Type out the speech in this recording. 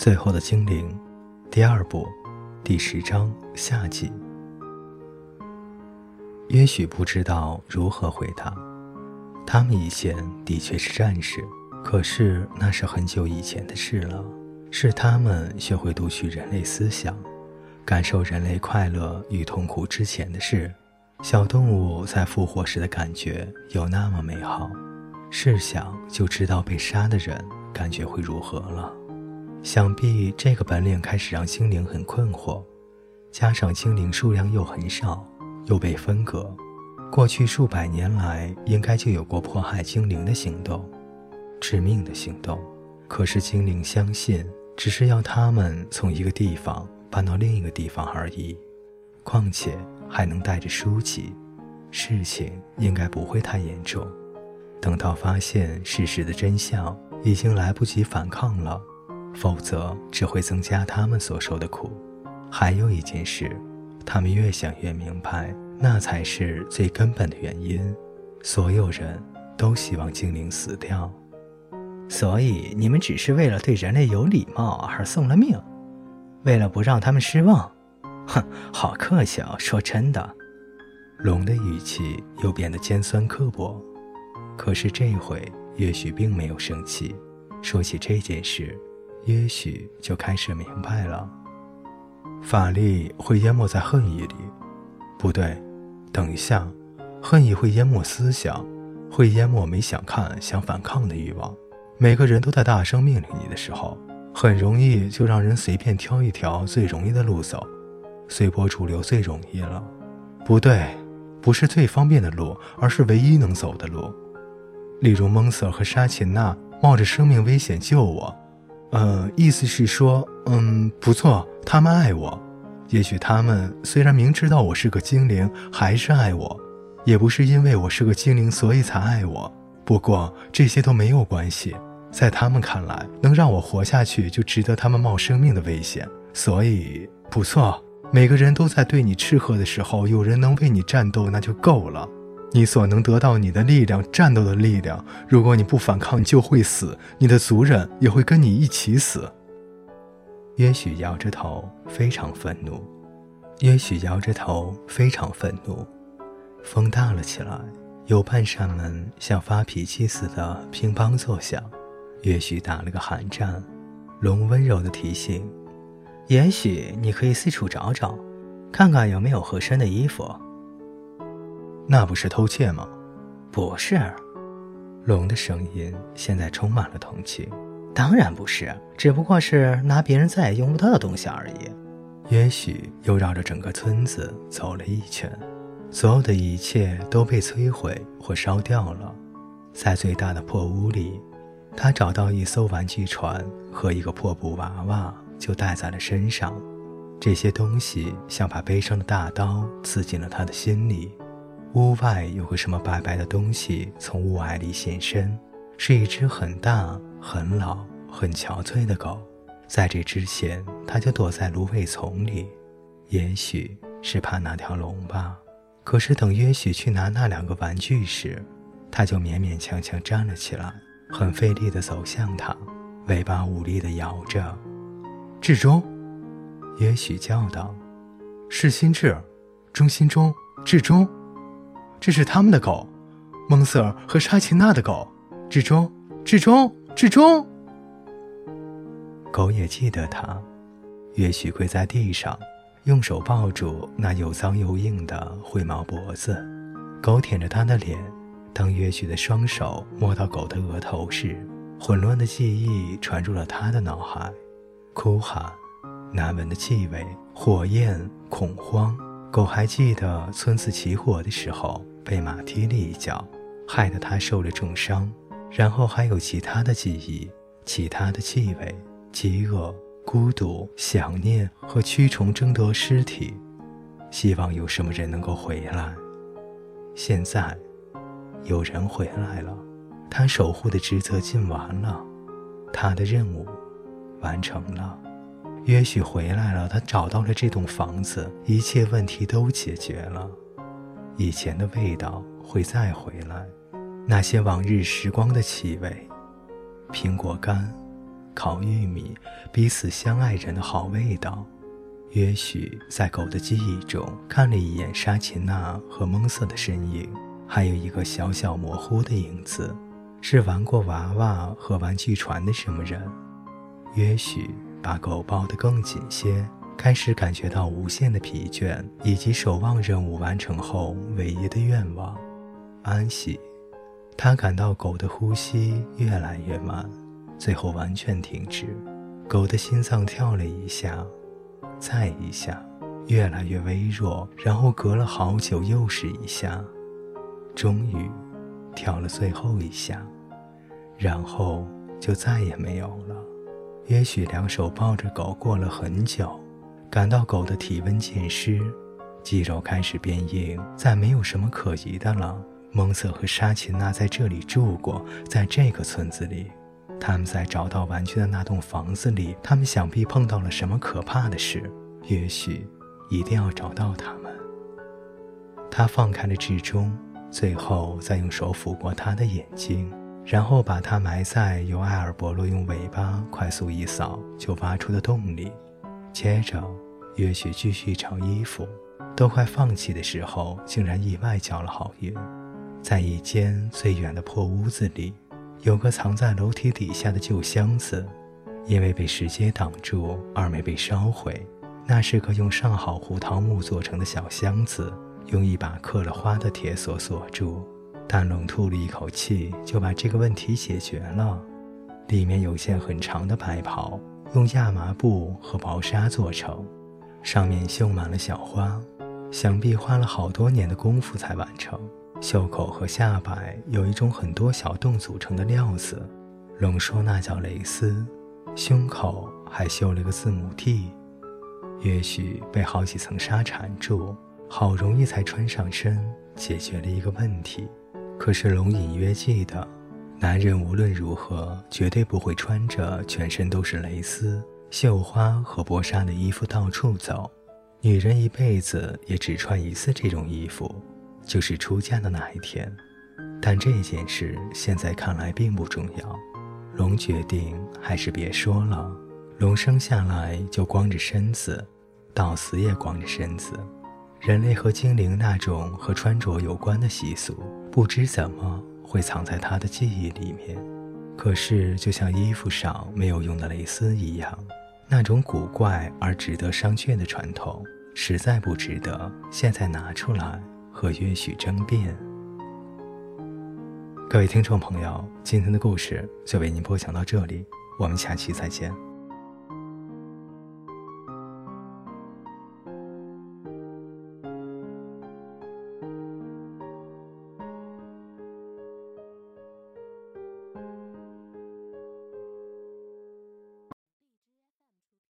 最后的精灵，第二部，第十章下集。也许不知道如何回答。他们以前的确是战士，可是那是很久以前的事了。是他们学会读取人类思想，感受人类快乐与痛苦之前的事。小动物在复活时的感觉有那么美好，试想就知道被杀的人感觉会如何了。想必这个本领开始让精灵很困惑，加上精灵数量又很少，又被分割。过去数百年来，应该就有过迫害精灵的行动，致命的行动。可是精灵相信，只是要他们从一个地方搬到另一个地方而已。况且还能带着书籍，事情应该不会太严重。等到发现事实的真相，已经来不及反抗了，否则只会增加他们所受的苦。还有一件事，他们越想越明白。那才是最根本的原因。所有人都希望精灵死掉，所以你们只是为了对人类有礼貌而送了命，为了不让他们失望。哼，好客气啊！说真的，龙的语气又变得尖酸刻薄。可是这回，也许并没有生气。说起这件事，也许就开始明白了：法力会淹没在恨意里，不对。等一下，恨意会淹没思想，会淹没没想看、想反抗的欲望。每个人都在大声命令你的时候，很容易就让人随便挑一条最容易的路走，随波逐流最容易了。不对，不是最方便的路，而是唯一能走的路。例如蒙 Sir 和沙琴娜冒着生命危险救我，呃，意思是说，嗯，不错，他们爱我。也许他们虽然明知道我是个精灵，还是爱我，也不是因为我是个精灵所以才爱我。不过这些都没有关系，在他们看来，能让我活下去就值得他们冒生命的危险。所以不错，每个人都在对你斥喝的时候，有人能为你战斗，那就够了。你所能得到你的力量，战斗的力量。如果你不反抗，就会死，你的族人也会跟你一起死。也许摇着头，非常愤怒。也许摇着头，非常愤怒。风大了起来，有半扇门像发脾气似的乒乓作响。也许打了个寒战。龙温柔的提醒：“也许你可以四处找找，看看有没有合身的衣服。”那不是偷窃吗？不是。龙的声音现在充满了同情。当然不是，只不过是拿别人再也用不到的东西而已。也许又绕着整个村子走了一圈，所有的一切都被摧毁或烧掉了。在最大的破屋里，他找到一艘玩具船和一个破布娃娃，就带在了身上。这些东西像把悲伤的大刀刺进了他的心里。屋外有个什么白白的东西从雾霭里现身，是一只很大。很老、很憔悴的狗，在这之前，他就躲在芦苇丛里，也许是怕那条龙吧。可是等约许去拿那两个玩具时，他就勉勉强强站了起来，很费力地走向他，尾巴无力地摇着。志中，也许叫道：“是心智，中心中，志中，这是他们的狗，蒙瑟尔和沙琴娜的狗。志中，志中。”志忠，狗也记得他。也许跪在地上，用手抱住那又脏又硬的灰毛脖子。狗舔着他的脸。当约许的双手摸到狗的额头时，混乱的记忆传入了他的脑海：哭喊、难闻的气味、火焰、恐慌。狗还记得村子起火的时候被马踢了一脚，害得他受了重伤。然后还有其他的记忆，其他的气味，饥饿、孤独、想念和蛆虫争夺尸体，希望有什么人能够回来。现在，有人回来了，他守护的职责尽完了，他的任务完成了。也许回来了，他找到了这栋房子，一切问题都解决了，以前的味道会再回来。那些往日时光的气味，苹果干、烤玉米、彼此相爱人的好味道。也许在狗的记忆中，看了一眼沙琴娜和蒙瑟的身影，还有一个小小模糊的影子，是玩过娃娃和玩具船的什么人。也许把狗抱得更紧些，开始感觉到无限的疲倦，以及守望任务完成后唯一的愿望——安息。他感到狗的呼吸越来越慢，最后完全停止。狗的心脏跳了一下。再一下，越来越微弱，然后隔了好久又是一下，终于跳了最后一下，然后就再也没有了。也许两手抱着狗过了很久，感到狗的体温渐湿，肌肉开始变硬，再没有什么可疑的了。蒙瑟和沙琴娜在这里住过，在这个村子里。他们在找到玩具的那栋房子里，他们想必碰到了什么可怕的事。也许一定要找到他们。他放开了志中，最后再用手抚过他的眼睛，然后把它埋在由埃尔伯洛用尾巴快速一扫就挖出的洞里。接着，也许继续找衣服。都快放弃的时候，竟然意外交了好运，在一间最远的破屋子里。有个藏在楼梯底下的旧箱子，因为被石阶挡住而没被烧毁。那是个用上好胡桃木做成的小箱子，用一把刻了花的铁锁锁住。但冷吐了一口气，就把这个问题解决了。里面有件很长的白袍，用亚麻布和薄纱做成，上面绣满了小花，想必花了好多年的功夫才完成。袖口和下摆有一种很多小洞组成的料子，龙说那叫蕾丝。胸口还绣了个字母 T，也许被好几层纱缠住，好容易才穿上身，解决了一个问题。可是龙隐约记得，男人无论如何绝对不会穿着全身都是蕾丝、绣花和薄纱的衣服到处走，女人一辈子也只穿一次这种衣服。就是出嫁的那一天，但这件事现在看来并不重要。龙决定还是别说了。龙生下来就光着身子，到死也光着身子。人类和精灵那种和穿着有关的习俗，不知怎么会藏在他的记忆里面。可是，就像衣服上没有用的蕾丝一样，那种古怪而值得商榷的传统，实在不值得现在拿出来。和约许争辩。各位听众朋友，今天的故事就为您播讲到这里，我们下期再见。